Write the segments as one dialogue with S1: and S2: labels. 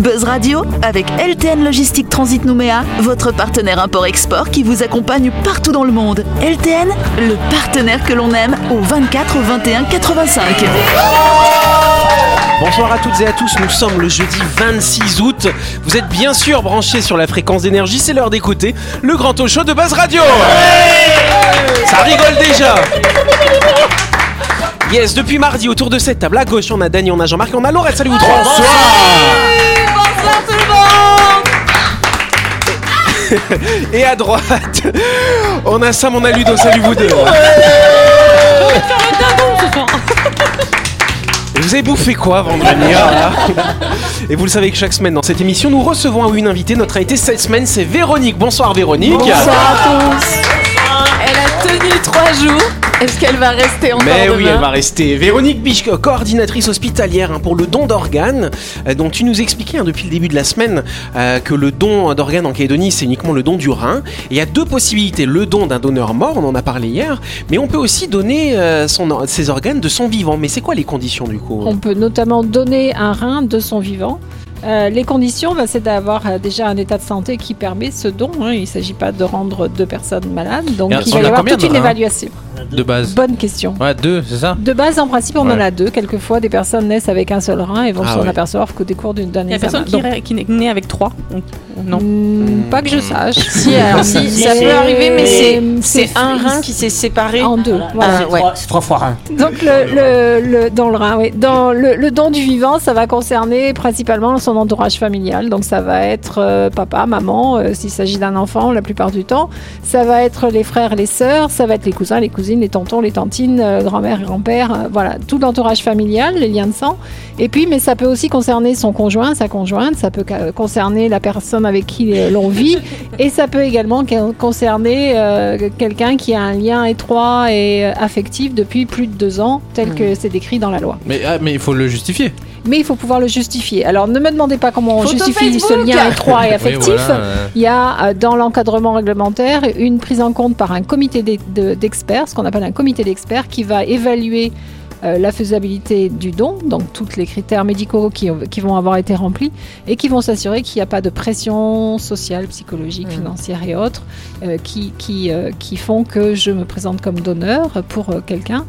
S1: Buzz Radio avec LTN Logistique Transit Nouméa, votre partenaire import-export qui vous accompagne partout dans le monde. LTN, le partenaire que l'on aime au 24 21 85.
S2: Bonsoir à toutes et à tous, nous sommes le jeudi 26 août. Vous êtes bien sûr branchés sur la fréquence d'énergie, c'est l'heure d'écouter le grand talk show de Buzz Radio. Ça rigole déjà. Yes, depuis mardi, autour de cette table, à gauche, on a Dany, on a Jean-Marc, on a Laurette. Salut vous trois. Et à droite, on a Sam, on a Ludo. Salut vous deux. Et Vous avez bouffé quoi vendredi là Et vous le savez que chaque semaine dans cette émission, nous recevons une invitée. Notre invitée cette semaine, c'est Véronique. Bonsoir Véronique.
S3: Elle a tenu trois jours. Est-ce qu'elle va rester encore
S2: Mais oui,
S3: demain
S2: elle va rester. Véronique Biche, coordinatrice hospitalière hein, pour le don d'organes. Euh, donc tu nous expliquais hein, depuis le début de la semaine euh, que le don d'organes en Calédonie, c'est uniquement le don du rein. Et il y a deux possibilités. Le don d'un donneur mort, on en a parlé hier, mais on peut aussi donner euh, son, ses organes de son vivant. Mais c'est quoi les conditions du coup?
S4: On peut notamment donner un rein de son vivant. Euh, les conditions, bah, c'est d'avoir euh, déjà un état de santé qui permet ce don. hein. Il ne s'agit pas de rendre deux personnes malades. Donc
S5: Et
S4: il va y avoir toute une évaluation.
S5: De base.
S4: Bonne question.
S5: Ouais, deux, c'est ça
S4: De base, en principe, on en a deux. Quelquefois, des personnes naissent avec un seul rein et vont
S2: Ah
S4: s'en
S2: ouais.
S4: apercevoir qu'au décours d'une d'un
S3: Il y a
S4: examen.
S3: personne qui, né avec trois. donc, Non.
S4: hmm, pas que je sache.
S3: Si, alors si, ça peut arriver, mais c'est c'est un rein qui s'est séparé.
S4: en deux. Voilà.
S3: Ah, ouais.
S6: C'est trois fois rein.
S4: Donc le, le, le- dans le rein, oui. Dans le, le don du vivant, ça va concerner principalement son entourage familial. Donc ça va être euh, papa, maman, euh, s'il s'agit d'un enfant la plupart du temps. Ça va être les frères, les sœurs, ça va être les cousins, les cousines, les tontons, les tantines, euh, grand-mère et grand-père. euh, voilà, tout l'entourage familial, les liens de sang. Et puis, mais ça peut aussi concerner son conjoint, sa conjointe. Ça peut ca- concerner la personne avec qui euh, l'on vit. Et ça peut également concerner euh, quelqu'un qui a un lien étroit et euh, affectif depuis plus de deux ans, tel que c'est décrit dans la loi.
S5: Mais ah, mais il faut le justifier.
S4: Mais il faut pouvoir le justifier. Alors ne me demandez pas comment on
S3: Photo
S4: justifie ce lien étroit et
S5: Oui,
S4: affectif.
S5: voilà,
S4: Il y a euh, dans l'encadrement réglementaire une prise en compte par un comité d'e- de- d'experts, ce qu'on appelle un comité d'experts, qui va évaluer euh, la faisabilité du don, donc tous les critères médicaux qui, qui vont avoir été remplis, et qui vont s'assurer qu'il n'y a pas de pression sociale, psychologique,
S3: Mm.
S4: financière et autres euh, qui, qui, euh, qui font que je me présente comme donneur pour quelqu'un.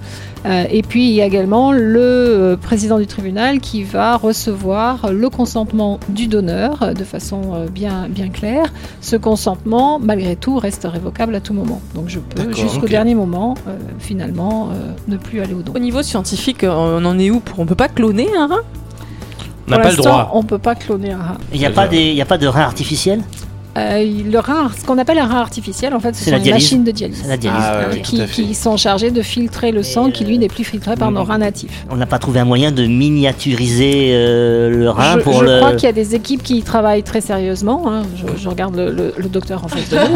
S4: Et puis il y a également le président du tribunal qui va recevoir le consentement du donneur de façon bien, bien claire. Ce consentement, malgré tout, reste révocable à tout moment. Donc je peux, jusqu'au dernier moment, euh, finalement, euh, ne plus aller au don.
S3: Au niveau scientifique, on en est où pour... On peut pas cloner un rein
S5: on n'a pas le droit.
S4: On peut pas cloner un rein.
S6: Il n'y a, pas des- y a pas de rein artificiel?
S4: Euh, le rein, ce qu'on appelle un rein artificiel, en fait, ce
S6: C'est
S4: sont
S6: dialyse.
S4: machines de dialyse.
S6: C'est la dialyse.
S2: Ah ouais,
S6: ok.
S2: ouais.
S4: qui, sont chargés de filtrer le sang qui lui n'est plus filtré par nos reins natifs.
S6: On n'a pas trouvé un moyen de miniaturiser euh, le rein
S4: je
S6: pour
S4: je
S6: le.
S4: crois qu'il y a des équipes qui y travaillent très sérieusement. hein. Je, je regarde le, le- le docteur en face de nous.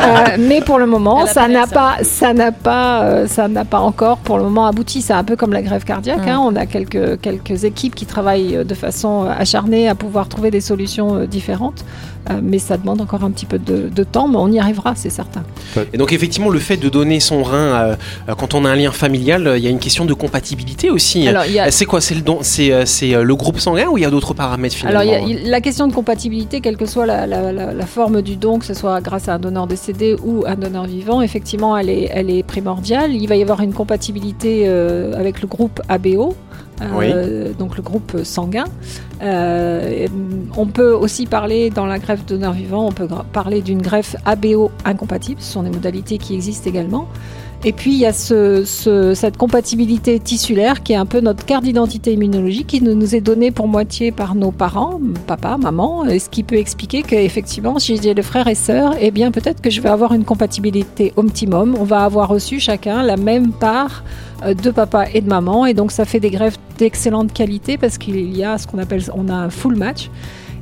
S4: Euh, mais pour le moment, ça n'a pas, ça n'a pas, euh, ça n'a pas encore pour le moment abouti. C'est un peu comme la grève cardiaque.
S3: Mm.
S4: hein. On a quelques quelques équipes qui travaillent euh, de façon euh, acharnée à pouvoir trouver des solutions euh, différentes. Euh, mais ça demande encore un petit peu de, de temps, mais on y arrivera, c'est certain.
S2: Et donc effectivement, le fait de donner son rein euh, euh, quand on a un lien familial, il y a une question de compatibilité aussi. C'est quoi? C'est le don C'est le groupe sanguin ou il y a d'autres paramètres finalement?
S4: Alors, il y a- il- la question de compatibilité, quelle que soit la, la- la- la forme du don, que ce soit grâce à un donneur décédé ou un donneur vivant, effectivement, elle est, elle est primordiale. Il va y avoir une compatibilité euh, avec le groupe ABO. Euh, donc le groupe sanguin. Euh, mm, on peut aussi parler dans la greffe donneur vivant, on peut parler d'une greffe ABO incompatible, ce sont des modalités qui existent également. Et puis il y a ce- ce- cette compatibilité tissulaire qui est un peu notre carte d'identité immunologique qui nous, est donnée pour moitié par nos parents, papa, maman, ce qui peut expliquer qu'effectivement, si j'ai des frères et sœurs, eh bien peut-être que je vais avoir une compatibilité optimum. On va avoir reçu chacun la même part euh, de papa et de maman, et donc ça fait des greffes d'excellente qualité parce qu'il y a ce qu'on appelle, on a un full match.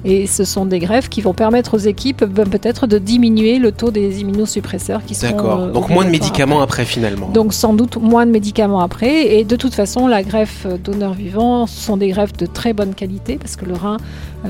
S4: Et ce sont des greffes qui vont permettre aux équipes ben, peut-être de diminuer le taux des immunosuppresseurs qui sont.
S2: D'accord.
S4: euh,
S2: Donc moins de médicaments après finalement.
S4: donc sans doute moins de médicaments après. Et de toute façon, la greffe donneur vivant ce sont des greffes de très bonne qualité parce que le rein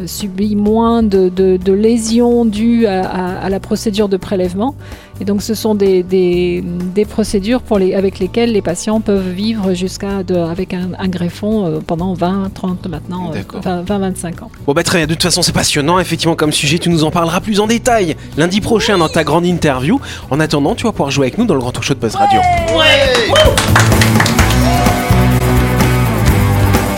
S4: subit moins de, de- de lésions dues à, à- à la procédure de prélèvement. Et donc ce sont des, des, des procédures pour les, avec lesquelles les patients peuvent vivre jusqu'à de- avec un, un greffon euh, pendant 20, 30 maintenant, euh,
S2: D'accord.
S4: 20, 20, 25 ans.
S2: Bon bah très bien, de toute façon c'est passionnant, effectivement comme sujet, tu nous en parleras plus en détail lundi prochain dans ta grande interview. En attendant, tu vas pouvoir jouer avec nous dans le grand talk show de Buzz Radio.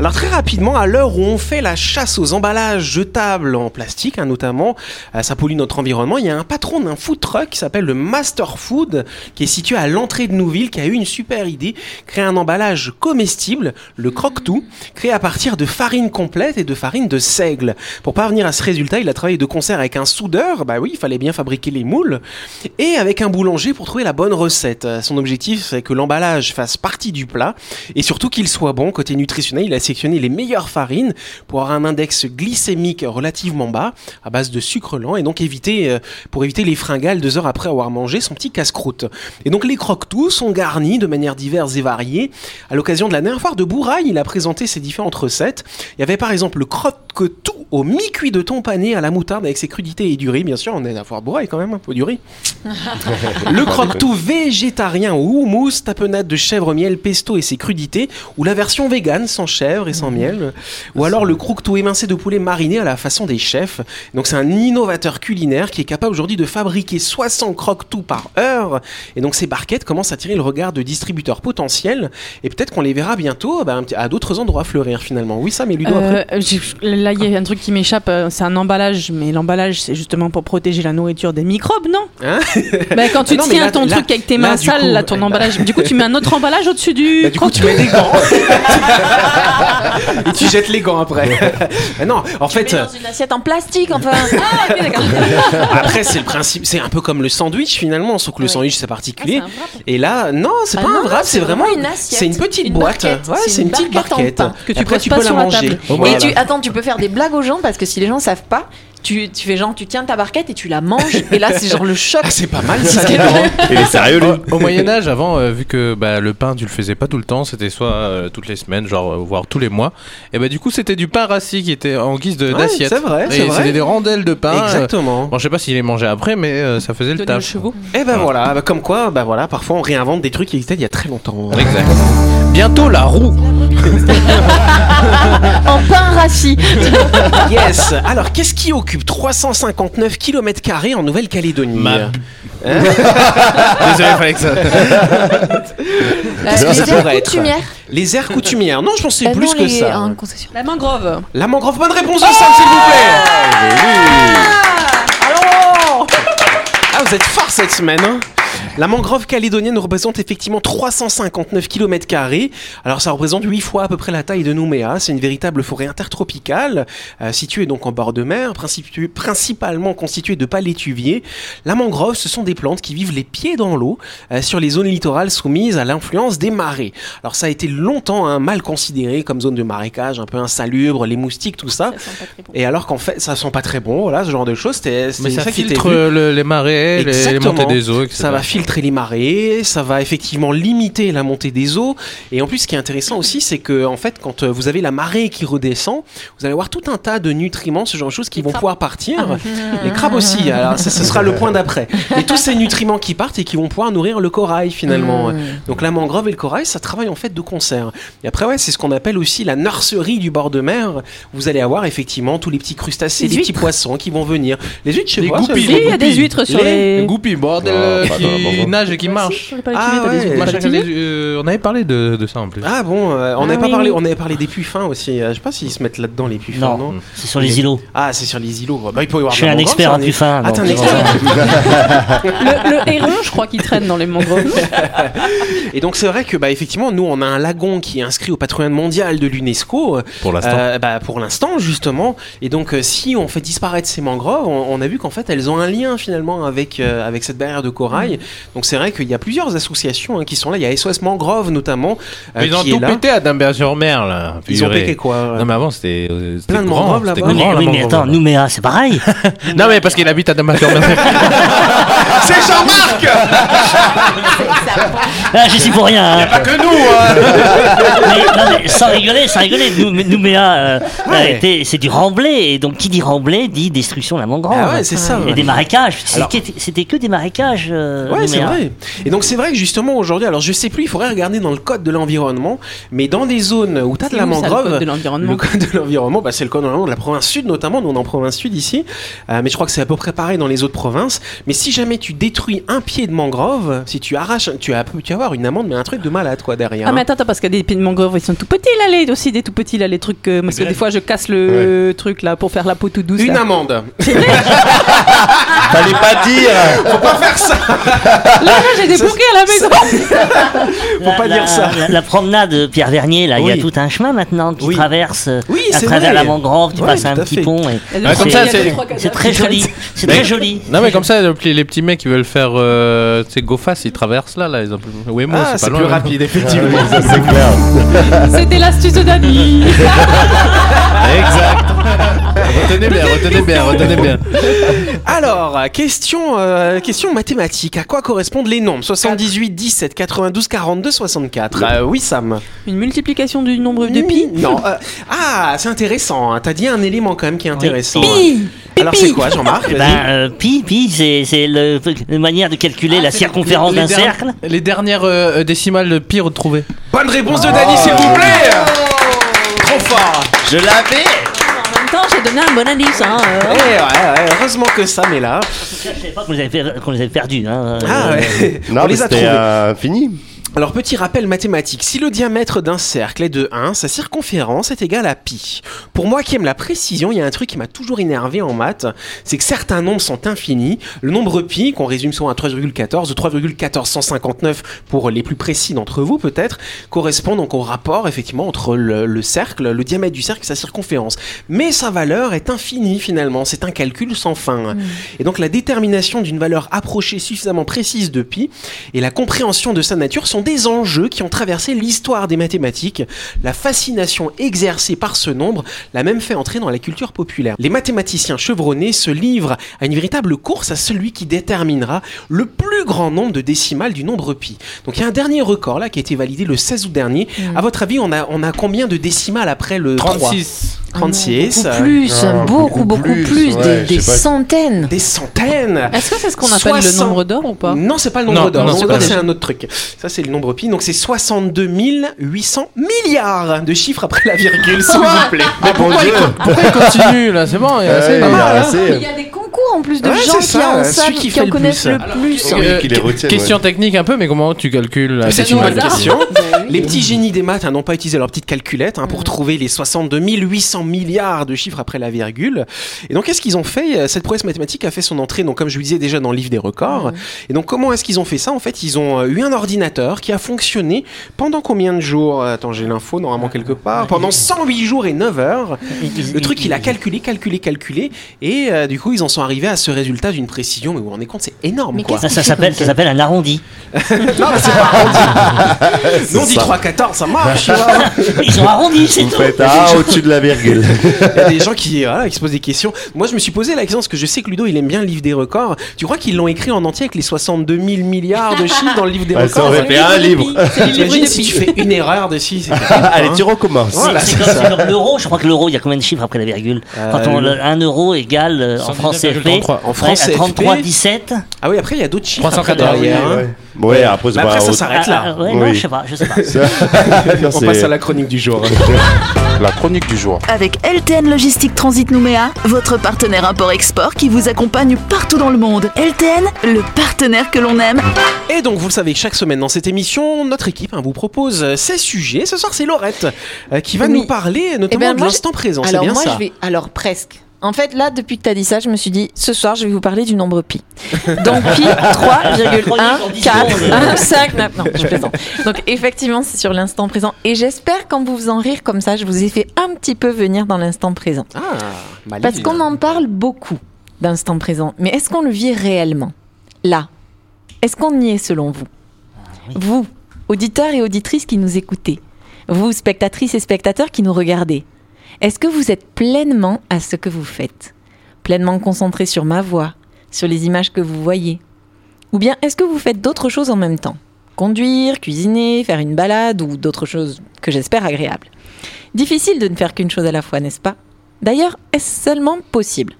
S2: Alors très rapidement, à l'heure où on fait la chasse aux emballages jetables en plastique, hein, notamment, euh, ça pollue notre environnement, il y a un patron d'un food truck qui s'appelle le Master Food, qui est situé à l'entrée de Nouville, qui a eu une super idée, créer un emballage comestible, le croque-tout, créé à partir de farine complète et de farine de seigle. Pour parvenir à ce résultat, il a travaillé de concert avec un soudeur, bah oui, il fallait bien fabriquer les moules, et avec un boulanger pour trouver la bonne recette. Euh, Son objectif, c'est que l'emballage fasse partie du plat et surtout qu'il soit bon. Côté nutritionnel, il a sélectionné les meilleures farines pour avoir un index glycémique relativement bas à base de sucre lent et donc éviter, euh, pour éviter les fringales deux heures après avoir mangé son petit casse-croûte. Et donc les croque-tous sont garnis de manière diverses et variées. À l'occasion de la dernière foire de Bouraille, il a présenté ses différentes recettes. Il y avait par exemple le croque-tout au mi-cuit de thon pané à la moutarde avec ses crudités et du riz. Bien sûr, on est à la foire Bouraille quand même, un peu du riz. Le croque-tout végétarien au houmous, tapenade de chèvre miel, pesto et ses crudités, ou la version végane sans chèvre et sans miel, ou alors le croque-tout émincé de poulet mariné à la façon des chefs. Donc c'est un innovateur culinaire qui est capable aujourd'hui de fabriquer 60 croque-tout par heure, et donc ces barquettes commencent à tirer le regard de distributeurs potentiels, et peut-être qu'on les verra bientôt bah, à d'autres endroits fleurir finalement. Oui, ça, mais Ludo.
S3: Euh, là, il y a un truc qui m'échappe. euh, C'est un emballage, mais l'emballage, c'est justement pour protéger la nourriture des microbes, non
S2: Hein
S3: Bah, Quand tu
S2: Ah non, mais
S3: tiens
S2: là-
S3: ton
S2: là-
S3: truc avec tes mains sales, là, ton emballage. Du coup, tu mets un autre emballage au-dessus du.
S2: Bah, du coup, tu mets des gants. et tu jettes les gants après. Bah non, en fait.
S7: dans une assiette en plastique, enfin.
S3: Ah, ok, d'accord.
S2: Après, c'est le principe, c'est un peu comme le sandwich finalement, sauf que le sandwich c'est
S3: Ah,
S2: particulier.
S3: wrap.
S2: Et là, non, c'est
S7: Ah
S2: pas
S7: non,
S2: un wrap,
S7: c'est
S2: vraiment
S7: une assiette,
S2: C'est une petite
S7: une
S2: boîte.
S7: barquette.
S2: Ouais,
S7: C'est
S2: une,
S7: une
S2: petite
S7: barquette en
S2: barquette.
S7: pain
S3: que tu
S2: Après, tu
S3: pas
S2: peux la manger.
S3: table.
S7: Et
S2: Voilà.
S7: tu, attends, tu peux faire des blagues aux gens parce que si les gens savent pas, tu, tu fais genre, tu tiens ta barquette et tu la manges. et là, c'est genre le choc.
S2: Ah, c'est pas mal ça.
S8: Il est sérieux, lui
S5: Au, au Moyen Âge, avant, euh, vu que bah, le pain, tu le faisais pas tout le temps, c'était soit euh, toutes les semaines, genre euh, voire tous les mois. Et bah du coup, c'était du pain rassis qui était en guise de-
S2: Ouais,
S5: d'assiette.
S2: c'est vrai, c'est.
S5: C'était des rondelles de pain. euh,
S2: Exactement.
S5: Bon, je sais pas s'il les mangeait après, mais euh, ça faisait le taf.
S2: Et ben voilà, bah, comme quoi, bah voilà, parfois on réinvente des trucs qui existaient il y a très longtemps.
S5: Exact. Bientôt la roue.
S7: En pain rassis.
S2: Yes. Alors, qu'est-ce qui occupe 359 km en Nouvelle-Calédonie
S5: Ma-
S2: Hein
S5: Désolé, fallait que ça.
S2: Qu'est-ce que ça
S7: les aires
S2: pourrait être
S7: coutumières.
S2: Les aires coutumières. Non, je c'est
S7: Euh,
S2: plus
S7: non,
S2: que
S7: les-
S2: ça.
S7: concession.
S3: La mangrove.
S2: La mangrove, bonne réponse de Sam, s'il vous plaît. Ah, vous êtes fort cette semaine. hein la mangrove calédonienne représente effectivement 359 km. Alors ça représente 8 fois à peu près la taille de Nouméa. C'est une véritable forêt intertropicale, euh, située donc en bord de mer, principi- principalement constituée de palétuviers. La mangrove, ce sont des plantes qui vivent les pieds dans l'eau euh, sur les zones littorales soumises à l'influence des marées. Alors ça a été longtemps hein, mal considéré comme zone de marécage, un peu insalubre, les moustiques, tout ça. Et alors qu'en fait, ça sent pas très bon, voilà, ce genre de choses. C'était
S5: Mais ça
S2: qui était
S5: filtre le- les marées, les, les montées des eaux, etc.
S2: Ça va filtrer les marées, ça va effectivement limiter la montée des eaux. Et en plus, ce qui est intéressant aussi, c'est que en fait, quand euh, vous avez la marée qui redescend, vous allez avoir tout un tas de nutriments, ce genre de choses qui vont pouvoir partir. les crabes aussi. Alors, ça, ce sera le point d'après. Et tous ces nutriments qui partent et qui vont pouvoir nourrir le corail finalement. Donc la mangrove et le corail, ça travaille en fait de concert. Et après, ouais, c'est ce qu'on appelle aussi la nurserie du bord de mer. Vous allez avoir effectivement tous les petits crustacés,
S3: Les
S2: les, petits poissons qui vont venir. Les huîtres, je sais
S5: Les
S2: pas.
S3: il y a des huîtres sur
S5: Les
S3: les.
S5: goupilles, bordel,
S8: Ah,
S5: qui nagent et qui
S3: palais
S2: Ah, ouais.
S5: euh, on avait parlé de, de ça en plus.
S2: Ah bon, euh, on
S3: Ah
S2: n'avait pas parlé,
S3: oui.
S2: on avait parlé des puits fins aussi. Euh, je sais pas s'ils se mettent là-dedans les puits fins, non,
S6: Non, c'est sur les îlots.
S2: Ah, c'est sur les îlots. Bah, il peut y avoir
S6: Je suis un expert en
S2: on est-
S6: plus fin.
S2: Ah, t'es un expert.
S3: Le, le héron, je crois qu'il traîne dans les mangroves.
S2: Et donc c'est vrai que bah effectivement nous on a un lagon qui est inscrit au patrimoine mondial de l'UNESCO. euh,
S8: Pour l'instant.
S2: euh, bah, pour l'instant justement. Et donc euh, si on fait disparaître ces mangroves, on, on a vu qu'en fait elles ont un lien finalement avec euh, avec cette barrière de corail. Donc c'est vrai qu'il y a plusieurs associations hein, qui sont là. Il y a SOS Mangrove notamment euh,
S5: Mais ils ont tout pété à Damberge-sur-Mer, là.
S2: Ils ont pété quoi
S5: Non, mais avant, c'était. euh,
S2: Plein de mangroves là-bas.
S6: Oui, mais,
S5: grand, la
S6: oui, mais
S5: mangrove,
S6: attends,
S5: là.
S6: Nouméa, c'est pareil.
S5: Non, mais parce qu'il habite à Damberge-sur-Mer.
S2: C'est Jean-Marc
S6: Ah, je suis pour rien. hein.
S2: Pas que nous hein.
S6: mais, non, mais sans rigoler, sans rigoler, nous, Nouméa, euh,
S2: Ouais.
S6: a été- c'est du remblai. Et donc, qui dit remblai dit destruction de la mangrove.
S2: Ah ouais, c'est ça.
S6: Et des marécages.
S2: Alors-
S6: C'était que des marécages. euh,
S2: Ouais, c'est vrai. Et donc c'est vrai que justement aujourd'hui, alors je sais plus, il faudrait regarder dans le code de l'environnement, mais dans des zones où tu as de la
S3: où, ça, le
S2: mangrove,
S3: code de l'environnement
S2: le code de l'environnement, bah, c'est le code de l'environnement de la province sud notamment, nous on est en province sud ici, Euh, mais je crois que c'est à peu près pareil dans les autres provinces. Mais si jamais tu détruis un pied de mangrove, si tu arraches, tu as, tu vas avoir une amende, mais un truc de malade quoi derrière.
S3: Ah mais
S2: hein.
S3: attends, attends, parce qu'il y a des pieds de mangrove, ils sont tout petits là, les aussi des tout petits là, les trucs. euh, parce que des fois je casse le truc là pour faire la peau tout douce.
S2: Une
S3: là.
S2: amende.
S8: Fallait pas dire
S2: Faut pas faire ça.
S3: Là, j'ai des bouquets à la maison.
S6: Faut
S2: pas dire ça.
S6: La, la promenade Pierre Vernier, là, il y a tout un chemin maintenant qui
S2: Oui.
S6: traverse euh,
S2: Oui,
S6: à
S2: c'est
S6: travers
S2: vrai.
S6: la mangrove. Tu
S2: Ouais,
S6: passes un petit
S2: fait.
S6: pont. et-
S5: comme ça, c'est-
S6: très joli. C'est
S5: Mais-
S6: très joli.
S5: Non mais comme ça, le- les petits mecs qui veulent faire, euh, tu sais, go fast, ils traversent là, là, ils ont...
S2: Ah,
S5: c'est pas
S2: plus
S5: loin. là.
S2: rapide effectivement.
S8: Ça c'est clair.
S3: C'était l'astuce de Dani.
S5: Exact. retenez bien, retenez bien, retenez bien.
S2: Alors, question, euh, question mathématique. À quoi correspondent les nombres? 78, 17, 92, 42, 64 Bah oui, Sam.
S3: Une multiplication du nombre de pi?
S2: Non. euh, ah, c'est intéressant. hein. T'as dit un élément quand même qui est intéressant.
S6: Pi.
S2: Alors c'est quoi, Jean-Marc?
S6: Ben, euh, pi, pi, c'est c'est le- une manière de calculer la circonférence d'un cercle.
S5: Les dernières euh, décimales de pi retrouvées.
S2: Bonne réponse de Dany, s'il vous plaît. Trop fort.
S8: Je l'avais
S3: En même temps, j'ai donné un bon indice. Hein, euh.
S2: Eh ouais, ouais, heureusement que Sam est là.
S6: Je savais pas qu'on les avait, per- qu'on les avait perdus. Hein.
S2: Ah ouais. On les a
S8: c'était
S2: trouvés.
S8: euh, fini.
S2: Alors petit rappel mathématique, si le diamètre d'un cercle est de 1, sa circonférence est égale à pi. Pour moi qui aime la précision, il y a un truc qui m'a toujours énervé en maths, c'est que certains nombres sont infinis. Le nombre pi, qu'on résume souvent à 3,14 ou 3,1459 pour les plus précis d'entre vous peut-être, correspond donc au rapport effectivement entre le, le cercle, le diamètre du cercle et sa circonférence. Mais sa valeur est infinie finalement, c'est un calcul sans fin. Et donc la détermination d'une valeur approchée suffisamment précise de pi et la compréhension de sa nature sont des enjeux qui ont traversé l'histoire des mathématiques. La fascination exercée par ce nombre l'a même fait entrer dans la culture populaire. Les mathématiciens chevronnés se livrent à une véritable course à celui qui déterminera le plus grand nombre de décimales du nombre pi. Donc il y a un dernier record là qui a été validé le 16 août dernier. À votre avis, on a, on a combien de décimales après le 3
S5: 36.
S2: 36.
S7: Beaucoup plus,
S8: Ah,
S7: beaucoup,
S8: beaucoup
S7: beaucoup
S8: plus,
S7: plus,
S8: ouais,
S7: des, des centaines.
S2: Des centaines
S3: Est-ce que c'est ce qu'on appelle le
S2: 60.
S3: nombre d'or ou pas?
S2: Non, c'est pas le nombre d'or.
S5: non,
S2: Le
S5: c'est
S2: nombre
S5: pas
S2: d'or,
S5: le-
S2: c'est un autre truc. Ça, c'est le nombre pi. Donc, c'est 62 800 milliards de chiffres après la virgule, s'il vous plaît.
S5: Mais pourquoi, il, pourquoi il continue? Là C'est bon, il y a assez.
S8: Ouais, il
S2: mal,
S8: a
S2: hein.
S8: assez.
S7: Il y a des concours en plus de
S2: Ouais,
S7: gens
S2: c'est
S7: qui
S2: ça,
S7: en
S2: celui
S7: savent,
S2: qui
S7: qui,
S2: fait
S7: en
S2: le
S7: connaissent
S2: plus.
S7: le
S2: Alors,
S7: plus.
S8: Oui,
S5: Euh,
S8: qui les retiennent,
S5: question
S8: ouais.
S5: technique un peu, mais comment tu calcules
S2: C'est une bonne question.
S7: Oui.
S2: Les petits génies des maths hein, n'ont pas utilisé leur petite calculette hein, pour trouver les 62 800 milliards de chiffres après la virgule. Et donc, qu'est-ce qu'ils ont fait Euh, Cette prouesse mathématique a fait son entrée, donc comme je vous disais déjà dans le livre des records. Et donc, comment est-ce qu'ils ont fait ça? En fait, ils ont euh, eu un ordinateur qui a fonctionné pendant combien de jours? Attends, j'ai l'info normalement quelque part. Pendant 108 jours et 9 heures. Le truc, il a calculé, calculé, calculé, et euh, du coup, ils en sont arrivés à ce résultat d'une précision. Mais vous vous rendez compte, c'est énorme,
S7: Mais
S2: quoi.
S6: Ça, ça s'appelle ça s'appelle un arrondi.
S2: Non, mais c'est pas arrondi. Nous, on dit
S8: ça.
S2: 3, 14, ça marche.
S6: Ils ont arrondi, c'est tout.
S8: faites A au-dessus de la virgule.
S2: Il y a des gens qui, voilà, qui se posent des questions. Moi, je me suis posé la question parce que je sais que Ludo, il aime bien le livre des records. Tu crois qu'ils l'ont écrit en entier avec les 62 000 milliards de chiffres dans le livre des
S8: ça
S2: records?
S8: aurait fait un livre.
S2: T'imagines si tu fais une erreur dessus
S8: Allez,
S2: hein.
S8: tu recommences.
S6: C'est comme,
S2: ça.
S6: l'euro. Je crois que l'euro, il y a combien de chiffres après la virgule?
S2: Euh,
S6: Quand on,
S2: le-
S6: le- 1 euro égale euh, en France CFP.
S5: 119,33.
S2: En France
S6: ouais, à
S2: CFP.
S6: 33,17.
S2: Ah oui, après, il y a d'autres chiffres après
S5: 314,
S2: derrière. hein.
S8: Ouais, ouais, après,
S2: après, ça s'arrête
S6: Ah,
S2: là.
S6: ah, ouais, non,
S8: Oui.
S6: je sais pas, je sais pas.
S8: Non,
S2: On passe à la chronique du jour.
S9: La chronique du jour.
S1: Avec LTN Logistique Transit Nouméa, votre partenaire import-export qui vous accompagne partout dans le monde. LTN, le partenaire que l'on aime.
S2: Et donc, vous le savez, chaque semaine dans cette émission, notre équipe hein, vous propose euh, ces sujets. Ce soir, c'est Laurette euh, qui va
S7: Oui.
S2: nous parler notamment
S7: Eh ben,
S2: de l'instant présent.
S7: Alors
S2: bien
S7: moi,
S2: ça.
S7: je vais. Alors presque. En fait, là, depuis que tu as dit ça, je me suis dit, ce soir, je vais vous parler du nombre pi. Donc pi 3,14159. Non, je plaisante. Donc effectivement, c'est sur l'instant présent. Et j'espère qu'en vous faisant rire comme ça, je vous ai fait un petit peu venir dans l'instant présent.
S2: Ah.
S7: Parce qu'on en parle beaucoup d'instant présent. Mais est-ce qu'on le vit réellement? Là. Est-ce qu'on y est selon vous? Vous, auditeurs et auditrices qui nous écoutez. Vous, spectatrices et spectateurs qui nous regardez. Est-ce que vous êtes pleinement à ce que vous faites? Pleinement concentré sur ma voix, sur les images que vous voyez? Ou bien est-ce que vous faites d'autres choses en même temps? Conduire, cuisiner, faire une balade ou d'autres choses que j'espère agréables? Difficile de ne faire qu'une chose à la fois, n'est-ce pas? D'ailleurs, est-ce seulement possible?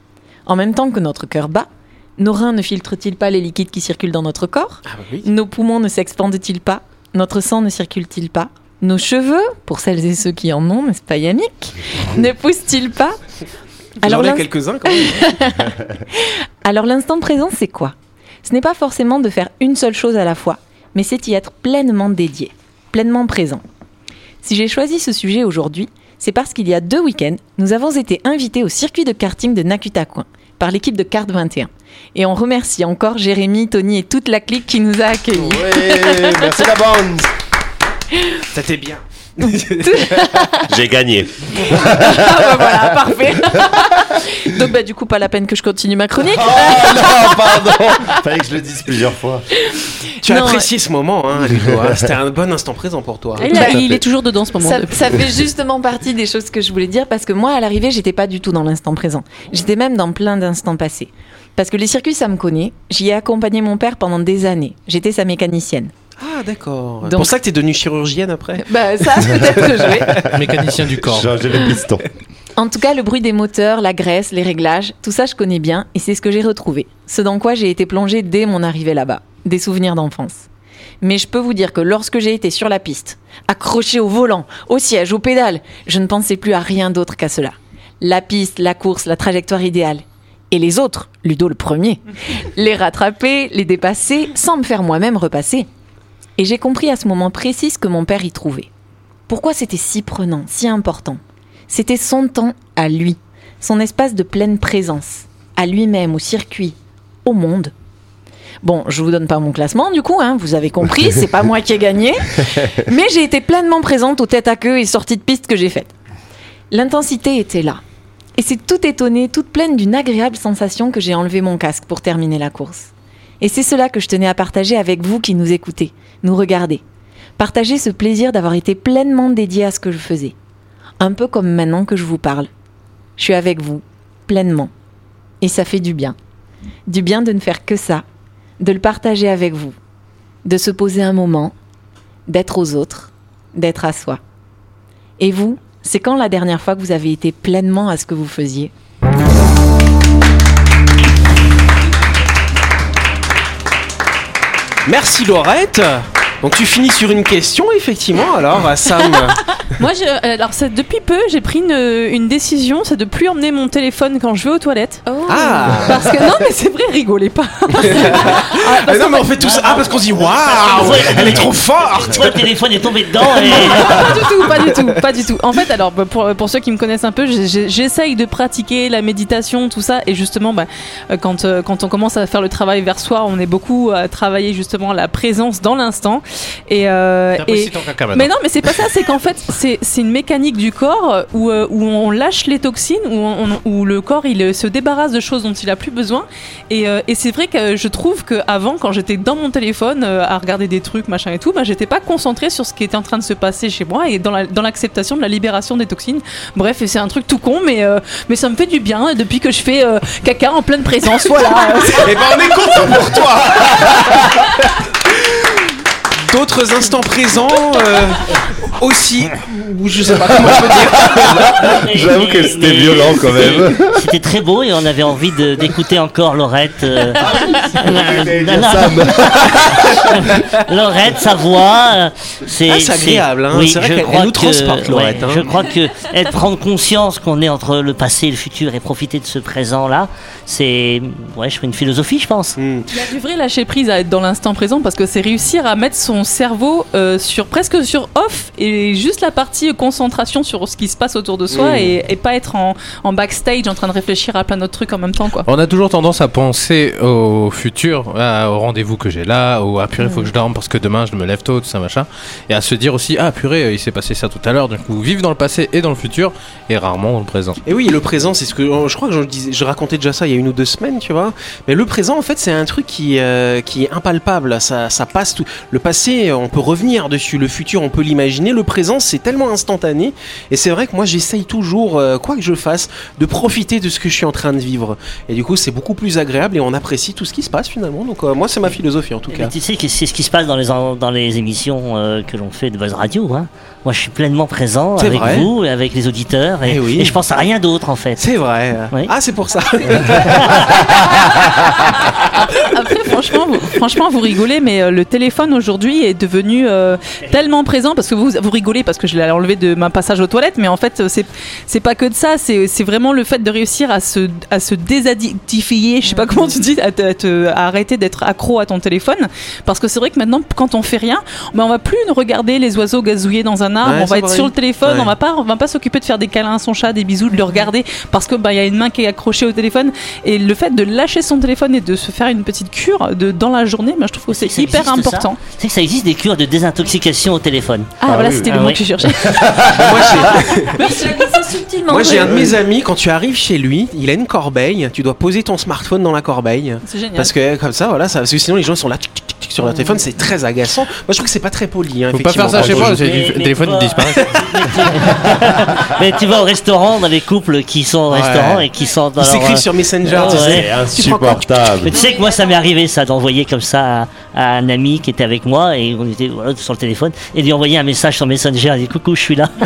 S7: En même temps que notre cœur bat, nos reins ne filtrent-ils pas les liquides qui circulent dans notre corps?
S2: Ah oui.
S7: Nos poumons ne s'expandent-ils pas? Notre sang ne circule-t-il pas? Nos cheveux, pour celles et ceux qui en ont, n'est-ce pas Yannick Ne poussent-ils pas
S2: J'en ai quelques-uns quand même.
S7: alors l'instant présent, c'est quoi? Ce n'est pas forcément de faire une seule chose à la fois, mais c'est y être pleinement dédié, pleinement présent. Si j'ai choisi ce sujet aujourd'hui, c'est parce qu'il y a deux week-ends, nous avons été invités au circuit de karting de Nakutacoin par l'équipe de Kart 21. Et on remercie encore Jérémy, Tony et toute la clique qui nous a accueillis.
S8: Ouais, merci la bande.
S2: C'était bien.
S8: J'ai gagné.
S7: Ah bah voilà, parfait. Donc bah du coup pas la peine que je continue ma chronique.
S8: Oh non, pardon. Fallait que je le dise plusieurs fois.
S2: Tu as
S7: Non,
S2: apprécié ce moment, hein, hein. C'était un bon instant présent pour toi.
S3: Il, a- il est toujours dedans en ce moment.
S7: Ça,
S3: depuis.
S7: ça fait justement partie des choses que je voulais dire parce que moi, à l'arrivée, j'étais pas du tout dans l'instant présent. J'étais même dans plein d'instants passés. Parce que les circuits, ça me connaît. J'y ai accompagné mon père pendant des années. J'étais sa mécanicienne.
S2: Ah d'accord.
S7: Donc-
S2: Pour ça que t'es devenue chirurgienne après.
S7: Bah, ça, peut-être que je vais.
S5: Mécanicien du corps.
S8: Changer les pistons.
S7: En tout cas, le bruit des moteurs, la graisse, les réglages, tout ça, je connais bien et c'est ce que j'ai retrouvé. Ce dans quoi j'ai été plongée dès mon arrivée là-bas. Des souvenirs d'enfance. Mais je peux vous dire que lorsque j'ai été sur la piste, accrochée au volant, au siège, aux pédales, je ne pensais plus à rien d'autre qu'à cela. La piste, la course, la trajectoire idéale. Et les autres, Ludo le premier, les rattraper, les dépasser, sans me faire moi-même repasser. Et j'ai compris à ce moment précis ce que mon père y trouvait. Pourquoi c'était si prenant, si important? C'était son temps à lui, son espace de pleine présence, à lui-même, au circuit, au monde. Bon, je vous donne pas mon classement du coup, hein, vous avez compris, c'est pas moi qui ai gagné, mais j'ai été pleinement présente aux têtes à queue et sorties de piste que j'ai faites. L'intensité était là. Et c'est tout étonné, toute pleine d'une agréable sensation que j'ai enlevé mon casque pour terminer la course. Et c'est cela que je tenais à partager avec vous qui nous écoutez, nous regardez. Partager ce plaisir d'avoir été pleinement dédié à ce que je faisais. Un peu comme maintenant que je vous parle. Je suis avec vous, pleinement. Et ça fait du bien. Du bien de ne faire que ça, de le partager avec vous, de se poser un moment, d'être aux autres, d'être à soi. Et vous, c'est quand la dernière fois que vous avez été pleinement à ce que vous faisiez?
S2: Merci Laurette. Donc tu finis sur une question effectivement. Alors à Sam.
S3: Moi, je, alors c'est depuis peu, j'ai pris une, une décision, c'est de plus emmener mon téléphone quand je vais aux toilettes.
S2: Ah.
S3: Parce que non, mais c'est vrai, rigolez pas.
S2: Ah, non mais on fait tout ça. Ah parce qu'on se dit waouh, elle est trop forte.
S6: Toi, le téléphone est tombé dedans et.
S3: pas du tout, pas du tout, pas du tout. En fait, alors pour, pour ceux qui me connaissent un peu, j'essaye de pratiquer la méditation, tout ça, et justement, bah, euh, quand euh, quand on commence à faire le travail vers soi, on est beaucoup à travailler justement la présence dans l'instant. Et, euh, et mais non, mais c'est pas ça. C'est qu'en fait, c'est une mécanique du corps euh, où, euh, où on lâche les toxines, où, on- où le corps il euh, se débarrasse de choses dont il a plus besoin. Et, euh, et c'est vrai que je trouve que avant, quand j'étais dans mon téléphone euh, à regarder des trucs, machin et tout, bah, j'étais pas concentrée sur ce qui était en train de se passer chez moi et dans la- dans l'acceptation de la libération des toxines. Bref, et c'est un truc tout con, mais euh, mais ça me fait du bien depuis que je fais euh, caca en pleine présence. Voilà.
S2: Eh ben on est content pour toi. D'autres instants présents euh, aussi, ou je sais pas comment je peux dire.
S8: J'avoue que c'était violent quand même.
S6: C'était très beau et on avait envie d'écouter encore Laurette. euh, non.
S8: Sam.
S6: Laurette, sa voix, euh, c'est
S2: Ah, agréable, hein. C'est vrai
S6: je
S2: qu'elle- nous
S6: que-
S2: transporte, Laurette, hein.
S6: Je crois que être prendre conscience qu'on est entre le passé et le futur et profiter de ce présent là, c'est ouais, je fais une philosophie, je pense.
S2: Hmm.
S3: Il y a du vrai lâcher prise à être dans l'instant présent parce que c'est réussir à mettre son cerveau euh, sur presque sur off et juste la partie concentration sur ce qui se passe autour de soi
S2: Mm.
S3: et, et pas être en, en backstage en train de réfléchir à plein d'autres trucs en même temps quoi.
S5: On a toujours tendance à penser au futur, à- au rendez-vous que j'ai là, ou ah purée, il faut que je dorme parce que demain je me lève tôt, tout ça machin. Et à se dire aussi, ah purée, il s'est passé ça tout à l'heure. Donc vous vivez dans le passé et dans le futur, et rarement dans le présent.
S2: Et oui, le présent, c'est ce que je crois que je, disais, je racontais déjà ça il y a une ou deux semaines, tu vois. Mais le présent, en fait, c'est un truc qui, euh, qui est impalpable. Ça, ça passe tout. Le passé, on peut revenir dessus. Le futur, on peut l'imaginer. Le présent, c'est tellement instantané. Et c'est vrai que moi, j'essaye toujours, euh, quoi que je fasse, de profiter de ce que je suis en train de vivre. Et du coup, c'est beaucoup plus agréable et on apprécie tout ce qui se passe finalement. Donc, euh, moi, c'est ma philosophie en tout
S6: Mais
S2: cas.
S6: tu sais que c'est ce qui se passe dans les, dans les émissions euh, que l'on fait de Buzz Radio. Hein. Moi, je suis pleinement présent
S2: C'est
S6: avec
S2: vrai.
S6: vous, et avec les auditeurs, et,
S2: Eh oui.
S6: et je pense à rien d'autre en fait.
S2: C'est vrai.
S6: Oui.
S2: Ah, c'est pour ça.
S3: Après, franchement, vous, franchement, vous rigolez, mais euh, le téléphone aujourd'hui est devenu euh, tellement présent parce que vous, vous rigolez parce que je l'ai enlevé de ma passage aux toilettes, mais en fait, euh, c'est c'est pas que de ça, c'est c'est vraiment le fait de réussir à se à se désaddictifier, je sais pas comment tu dis, à, te- à te- à arrêter d'être accro à ton téléphone, parce que c'est vrai que maintenant, quand on fait rien, ben, on va plus regarder les oiseaux gazouiller dans un
S2: Ouais,
S3: on va
S2: c'est
S3: être
S2: vrai.
S3: sur le téléphone,
S2: Ouais.
S3: on va pas on va pas s'occuper de faire des câlins à son chat, des bisous, de le regarder parce que bah il y a une main qui est accrochée au téléphone et le fait de lâcher son téléphone et de se faire une petite cure de dans la journée, ben, je trouve que c'est hyper
S6: existe,
S3: important.
S6: Tu sais que ça existe des cures de désintoxication au téléphone.
S3: Ah, voilà,
S8: oui,
S3: c'était
S6: oui.
S3: le
S6: Ah
S3: mot
S6: oui.
S3: que je cherchais.
S2: moi, j'ai-
S7: c'est
S2: un de mes amis, quand tu arrives chez lui, il a une corbeille. Tu dois poser ton smartphone dans la corbeille.
S3: C'est génial.
S2: Parce que comme ça, voilà, ça, parce que sinon les gens sont là tic, tic, sur leur téléphone, c'est très agaçant. Moi, je trouve que c'est pas très poli. Hein,
S5: Faut pas faire ça chez moi, j'ai
S6: Mais-
S5: du
S6: mais
S5: téléphone disparaît.
S6: Mais tu vas au restaurant, dans les couples qui sont au
S5: Ouais.
S6: restaurant et qui sont dans
S2: Ils s'écrivent
S6: euh,
S2: sur Messenger.
S6: Ouais,
S2: tu sais.
S8: C'est insupportable.
S6: Mais tu sais que moi ça m'est arrivé ça d'envoyer comme ça à, à un ami qui était avec moi et on était voilà, sur le téléphone et lui envoyer un message sur Messenger et dit coucou je suis là.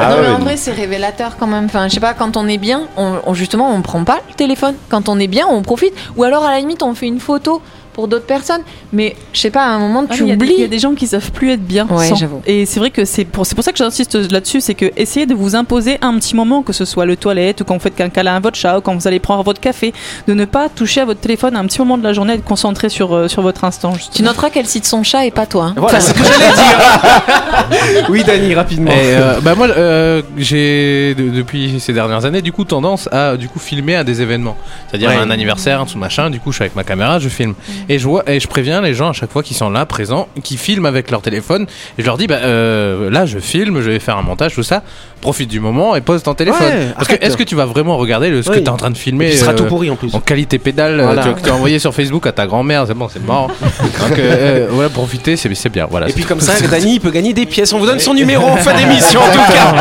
S8: Ah
S7: non, mais en vrai, c'est révélateur quand même. Enfin, je sais pas, quand on est bien, on, on- justement, on prend pas le téléphone. Quand on est bien, on profite. Ou alors, à la limite, on fait une photo pour d'autres personnes. Mais je sais pas, à un moment,
S3: Ah,
S7: tu
S3: mais Il y a des- il y, a
S7: oublies.
S3: des gens qui savent plus être bien.
S7: Ouais,
S3: sans.
S7: j'avoue.
S3: Et c'est vrai que c'est pour, c'est pour ça que j'insiste là-dessus, c'est que essayez de vous imposer un petit moment, que ce soit le toilette ou quand vous faites un câlin à votre chat ou quand vous allez prendre votre café, de ne pas toucher à votre téléphone un petit moment de la journée, être concentré sur, euh, sur votre instant.
S7: Tu noteras qu'elle cite son chat et pas toi. hein.
S2: Voilà, c'est ce que j'allais dire. oui, Dani, rapidement.
S5: Et euh, bah moi, euh, j'ai de- depuis ces dernières années du coup tendance à du coup filmer à des événements, c'est-à-dire
S2: Ouais.
S5: un anniversaire, un tout machin. Du coup, je suis avec ma caméra, je filme et je vois et je préviens les gens à chaque fois qui sont là présents, qui filment avec leur téléphone. Et je leur dis bah euh, là, je filme, je vais faire un montage, tout ça. Profite du moment et pose ton téléphone.
S2: Ouais,
S5: Parce que est-ce que tu vas vraiment regarder le, ce que tu es en train de filmer
S2: il sera
S5: euh,
S2: tout pourri en plus.
S5: en qualité pédale, euh,
S2: Voilà.
S5: tu vois, que tu as envoyé sur Facebook à ta grand-mère, c'est bon, c'est mort. Donc euh, voilà, profiter, c'est c'est bien. Voilà.
S2: Et puis comme ça, Dani il peut gagner des pièces. On vous donne son numéro en fin d'émission en tout cas.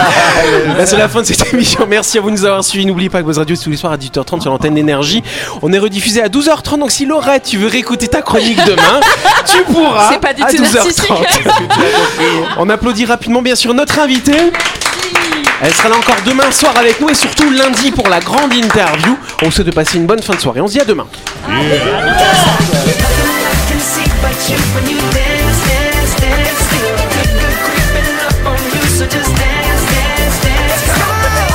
S2: Là, c'est la fin de cette émission. Merci à vous de nous avoir suivis. N'oubliez pas que vos radios c'est tous les soirs à 18h30 sur l'antenne d'énergie. On est rediffusé à 12h30. Donc si Laurette, tu veux réécouter ta chronique demain, tu pourras.
S7: C'est pas du
S2: à
S7: tout
S2: 12h30. On applaudit rapidement bien sûr notre invitée. Elle sera là encore demain soir avec nous et surtout lundi pour la grande interview. On souhaite de passer une bonne fin de soirée. On se dit à demain.